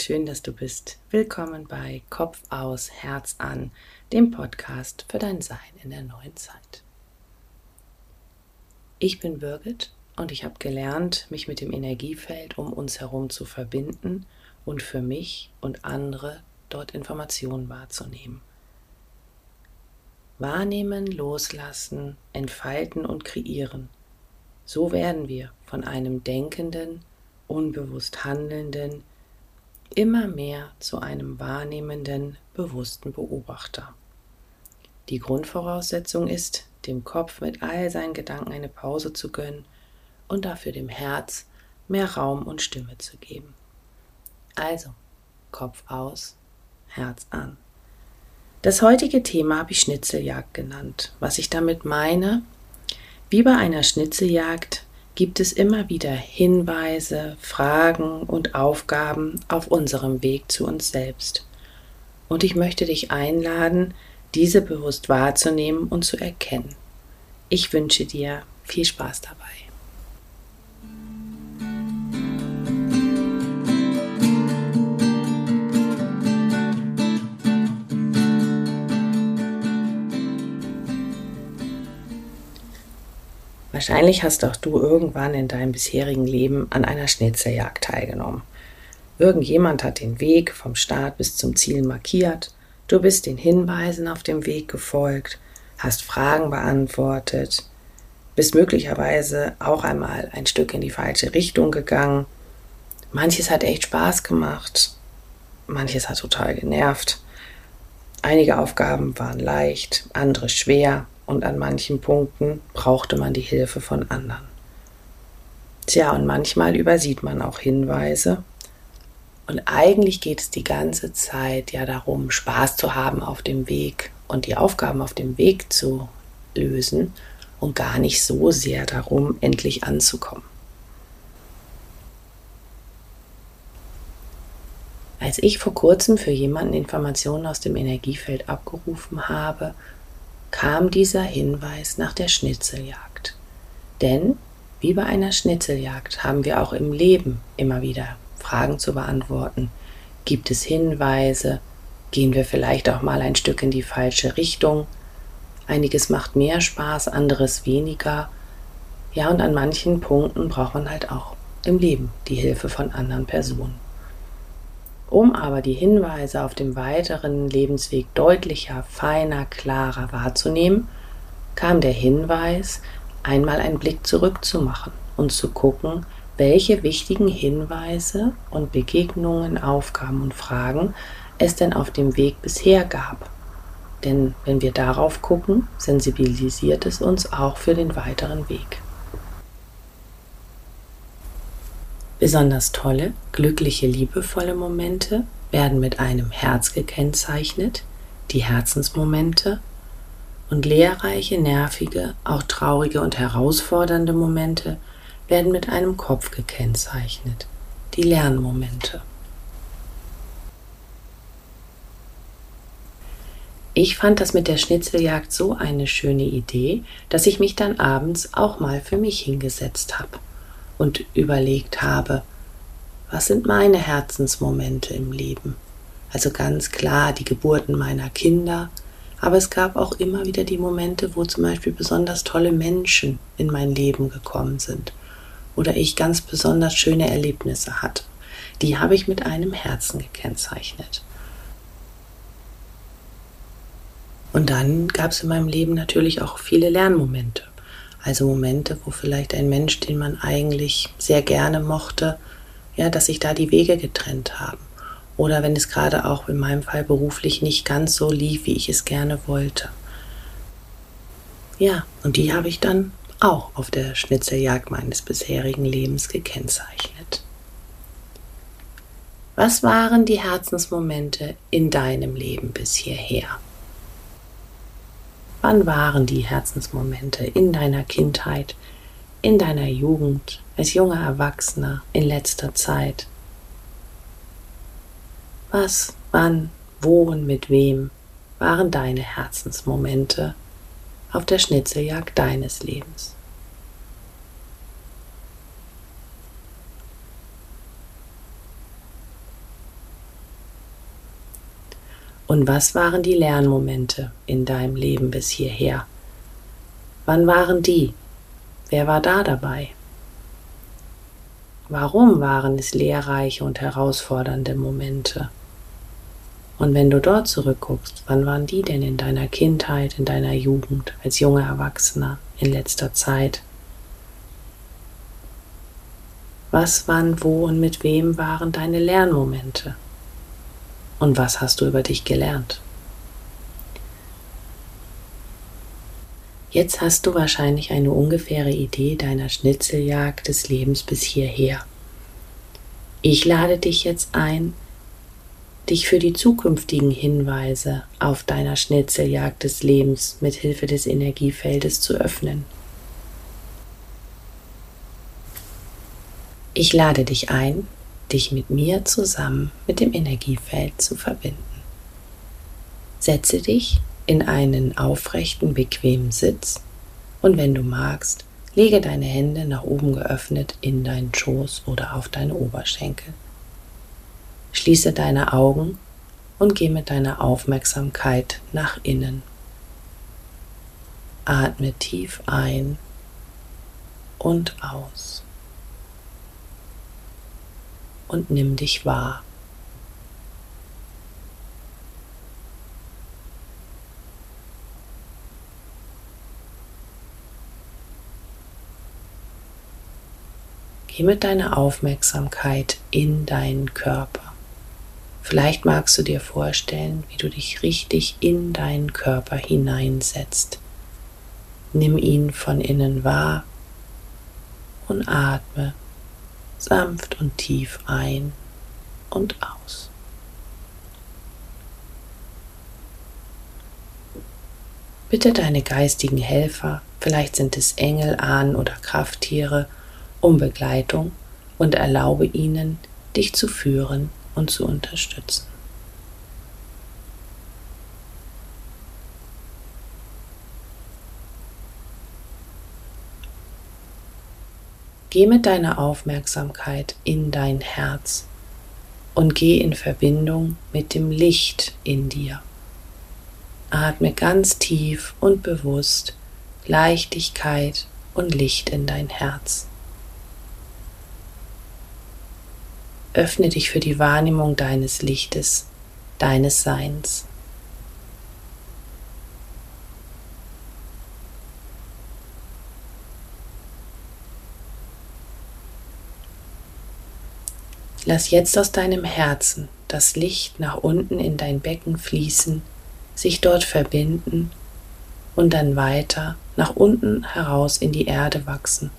Schön, dass du bist. Willkommen bei Kopf aus, Herz an, dem Podcast für dein Sein in der neuen Zeit. Ich bin Birgit und ich habe gelernt, mich mit dem Energiefeld um uns herum zu verbinden und für mich und andere dort Informationen wahrzunehmen. Wahrnehmen, loslassen, entfalten und kreieren. So werden wir von einem denkenden, unbewusst handelnden, immer mehr zu einem wahrnehmenden, bewussten Beobachter. Die Grundvoraussetzung ist, dem Kopf mit all seinen Gedanken eine Pause zu gönnen und dafür dem Herz mehr Raum und Stimme zu geben. Also, Kopf aus, Herz an. Das heutige Thema habe ich Schnitzeljagd genannt. Was ich damit meine, wie bei einer Schnitzeljagd gibt es immer wieder Hinweise, Fragen und Aufgaben auf unserem Weg zu uns selbst. Und ich möchte dich einladen, diese bewusst wahrzunehmen und zu erkennen. Ich wünsche dir viel Spaß dabei. Wahrscheinlich hast auch du irgendwann in deinem bisherigen Leben an einer Schnitzeljagd teilgenommen. Irgendjemand hat den Weg vom Start bis zum Ziel markiert, du bist den Hinweisen auf dem Weg gefolgt, hast Fragen beantwortet, bist möglicherweise auch einmal ein Stück in die falsche Richtung gegangen. Manches hat echt Spaß gemacht, manches hat total genervt. Einige Aufgaben waren leicht, andere schwer, und an manchen Punkten brauchte man die Hilfe von anderen. Tja, und manchmal übersieht man auch Hinweise. Und eigentlich geht es die ganze Zeit ja darum, Spaß zu haben auf dem Weg und die Aufgaben auf dem Weg zu lösen und gar nicht so sehr darum, endlich anzukommen. Als ich vor kurzem für jemanden Informationen aus dem Energiefeld abgerufen habe, kam dieser Hinweis nach der Schnitzeljagd. Denn wie bei einer Schnitzeljagd haben wir auch im Leben immer wieder Fragen zu beantworten. Gibt es Hinweise? Gehen wir vielleicht auch mal ein Stück in die falsche Richtung? Einiges macht mehr Spaß, anderes weniger. Ja, und an manchen Punkten braucht man halt auch im Leben die Hilfe von anderen Personen. Um aber die Hinweise auf dem weiteren Lebensweg deutlicher, feiner, klarer wahrzunehmen, kam der Hinweis, einmal einen Blick zurückzumachen und zu gucken, welche wichtigen Hinweise und Begegnungen, Aufgaben und Fragen es denn auf dem Weg bisher gab. Denn wenn wir darauf gucken, sensibilisiert es uns auch für den weiteren Weg. Besonders tolle, glückliche, liebevolle Momente werden mit einem Herz gekennzeichnet, die Herzensmomente, und lehrreiche, nervige, auch traurige und herausfordernde Momente werden mit einem Kopf gekennzeichnet, die Lernmomente. Ich fand das mit der Schnitzeljagd so eine schöne Idee, dass ich mich dann abends auch mal für mich hingesetzt habe und überlegt habe, was sind meine Herzensmomente im Leben? Also ganz klar die Geburten meiner Kinder, aber es gab auch immer wieder die Momente, wo zum Beispiel besonders tolle Menschen in mein Leben gekommen sind oder ich ganz besonders schöne Erlebnisse hatte. Die habe ich mit einem Herzen gekennzeichnet. Und dann gab es in meinem Leben natürlich auch viele Lernmomente. Also Momente, wo vielleicht ein Mensch, den man eigentlich sehr gerne mochte, ja, dass sich da die Wege getrennt haben. Oder wenn es gerade auch in meinem Fall beruflich nicht ganz so lief, wie ich es gerne wollte. Ja, und die habe ich dann auch auf der Schnitzeljagd meines bisherigen Lebens gekennzeichnet. Was waren die Herzensmomente in deinem Leben bis hierher? Wann waren die Herzensmomente in deiner Kindheit, in deiner Jugend, als junger Erwachsener, in letzter Zeit? Was, wann, wo und mit wem waren deine Herzensmomente auf der Schnitzeljagd deines Lebens? Und was waren die Lernmomente in deinem Leben bis hierher? Wann waren die? Wer war da dabei? Warum waren es lehrreiche und herausfordernde Momente? Und wenn du dort zurückguckst, wann waren die denn in deiner Kindheit, in deiner Jugend, als junger Erwachsener, in letzter Zeit? Was, wann, wo und mit wem waren deine Lernmomente? Und was hast du über dich gelernt? Jetzt hast du wahrscheinlich eine ungefähre Idee deiner Schnitzeljagd des Lebens bis hierher. Ich lade dich jetzt ein, dich für die zukünftigen Hinweise auf deiner Schnitzeljagd des Lebens mit Hilfe des Energiefeldes zu öffnen. Ich lade dich ein, dich mit mir zusammen mit dem Energiefeld zu verbinden. Setze dich in einen aufrechten, bequemen Sitz und wenn du magst, lege deine Hände nach oben geöffnet in deinen Schoß oder auf deine Oberschenkel. Schließe deine Augen und geh mit deiner Aufmerksamkeit nach innen. Atme tief ein und aus und nimm dich wahr. Geh mit deiner Aufmerksamkeit in deinen Körper. Vielleicht magst du dir vorstellen, wie du dich richtig in deinen Körper hineinsetzt. Nimm ihn von innen wahr und atme sanft und tief ein und aus. Bitte deine geistigen Helfer, vielleicht sind es Engel, Ahnen oder Krafttiere, um Begleitung und erlaube ihnen, dich zu führen und zu unterstützen. Geh mit deiner Aufmerksamkeit in dein Herz und geh in Verbindung mit dem Licht in dir. Atme ganz tief und bewusst Leichtigkeit und Licht in dein Herz. Öffne dich für die Wahrnehmung deines Lichtes, deines Seins. Lass jetzt aus deinem Herzen das Licht nach unten in dein Becken fließen, sich dort verbinden und dann weiter nach unten heraus in die Erde wachsen.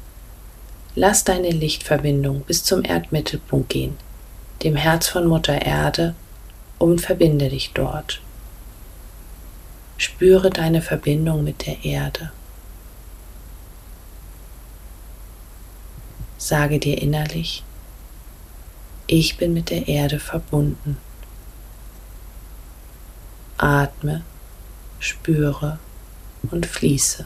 Lass deine Lichtverbindung bis zum Erdmittelpunkt gehen, dem Herz von Mutter Erde, und verbinde dich dort. Spüre deine Verbindung mit der Erde. Sage dir innerlich, ich bin mit der Erde verbunden. Atme, spüre und fließe.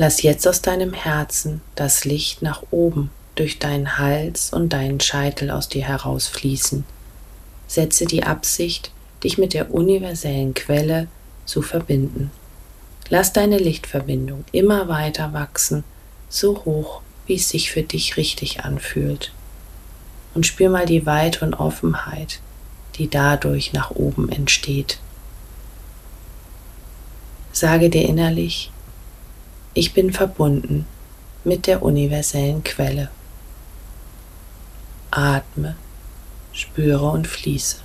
Lass jetzt aus deinem Herzen das Licht nach oben durch deinen Hals und deinen Scheitel aus dir herausfließen. Setze die Absicht, dich mit der universellen Quelle zu verbinden. Lass deine Lichtverbindung immer weiter wachsen, so hoch, wie es sich für dich richtig anfühlt. Und spür mal die Weite und Offenheit, die dadurch nach oben entsteht. Sage dir innerlich, ich bin verbunden mit der universellen Quelle. Atme, spüre und fließe.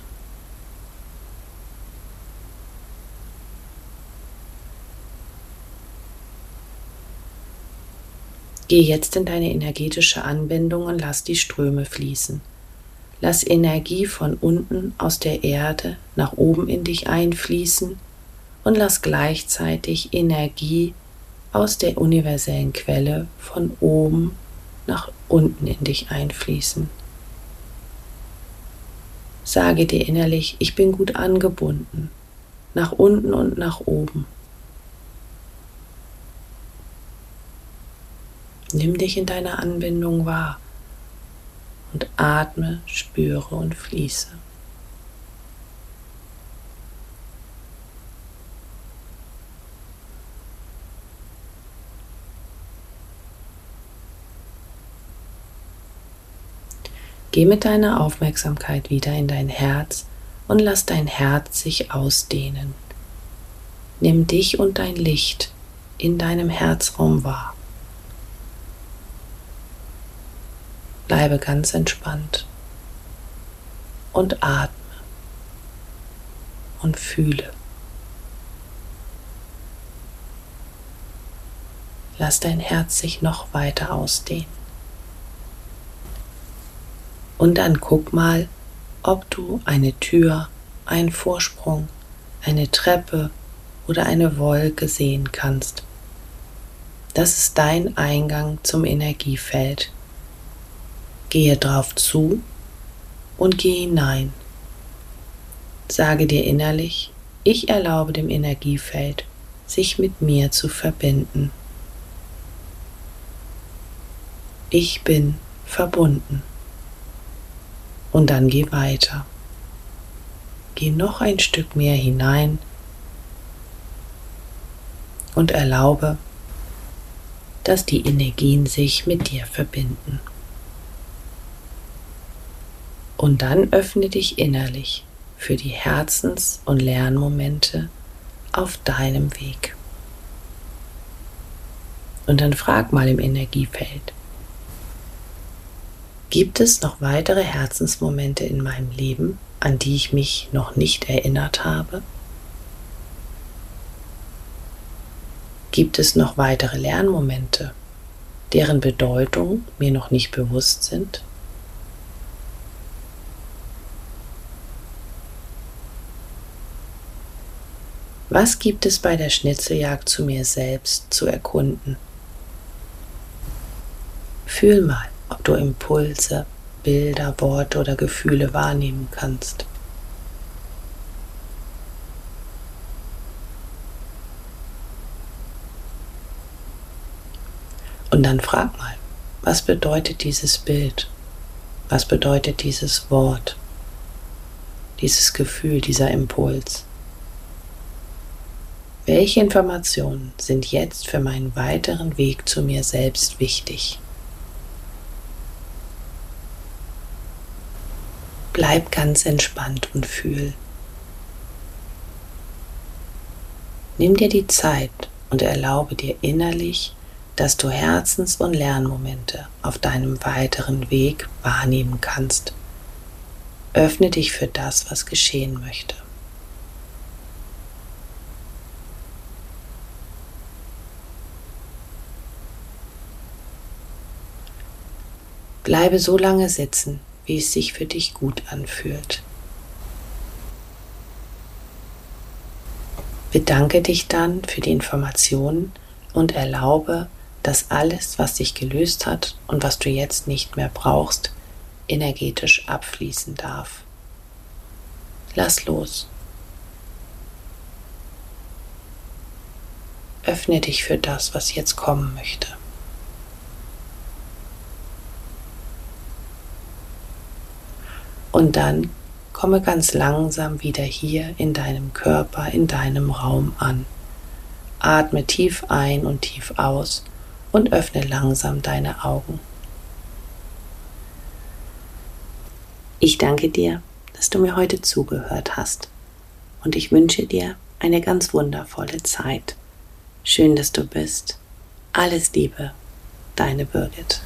Geh jetzt in deine energetische Anbindung und lass die Ströme fließen. Lass Energie von unten aus der Erde nach oben in dich einfließen und lass gleichzeitig Energie aus der universellen Quelle von oben nach unten in dich einfließen. Sage dir innerlich, ich bin gut angebunden, nach unten und nach oben. Nimm dich in deiner Anbindung wahr und atme, spüre und fließe. Geh mit deiner Aufmerksamkeit wieder in dein Herz und lass dein Herz sich ausdehnen. Nimm dich und dein Licht in deinem Herzraum wahr. Bleibe ganz entspannt und atme und fühle. Lass dein Herz sich noch weiter ausdehnen. Und dann guck mal, ob du eine Tür, einen Vorsprung, eine Treppe oder eine Wolke sehen kannst. Das ist dein Eingang zum Energiefeld. Gehe drauf zu und geh hinein. Sage dir innerlich, ich erlaube dem Energiefeld, sich mit mir zu verbinden. Ich bin verbunden. Und dann geh weiter. Geh noch ein Stück mehr hinein und erlaube, dass die Energien sich mit dir verbinden. Und dann öffne dich innerlich für die Herzens- und Lernmomente auf deinem Weg. Und dann frag mal im Energiefeld, gibt es noch weitere Herzensmomente in meinem Leben, an die ich mich noch nicht erinnert habe? Gibt es noch weitere Lernmomente, deren Bedeutung mir noch nicht bewusst sind? Was gibt es bei der Schnitzeljagd zu mir selbst zu erkunden? Fühl mal, ob du Impulse, Bilder, Worte oder Gefühle wahrnehmen kannst. Und dann frag mal, was bedeutet dieses Bild? Was bedeutet dieses Wort? Dieses Gefühl, dieser Impuls? Welche Informationen sind jetzt für meinen weiteren Weg zu mir selbst wichtig? Bleib ganz entspannt und fühl. Nimm dir die Zeit und erlaube dir innerlich dass du Herzens- und Lernmomente auf deinem weiteren Weg wahrnehmen kannst. Öffne dich für das, was geschehen möchte. Bleibe so lange sitzen, wie es sich für dich gut anfühlt. Bedanke dich dann für die Informationen und erlaube, dass alles, was sich gelöst hat und was du jetzt nicht mehr brauchst, energetisch abfließen darf. Lass los. Öffne dich für das, was jetzt kommen möchte. Und dann komme ganz langsam wieder hier in deinem Körper, in deinem Raum an. Atme tief ein und tief aus und öffne langsam deine Augen. Ich danke dir, dass du mir heute zugehört hast und ich wünsche dir eine ganz wundervolle Zeit. Schön, dass du bist. Alles Liebe, deine Birgit.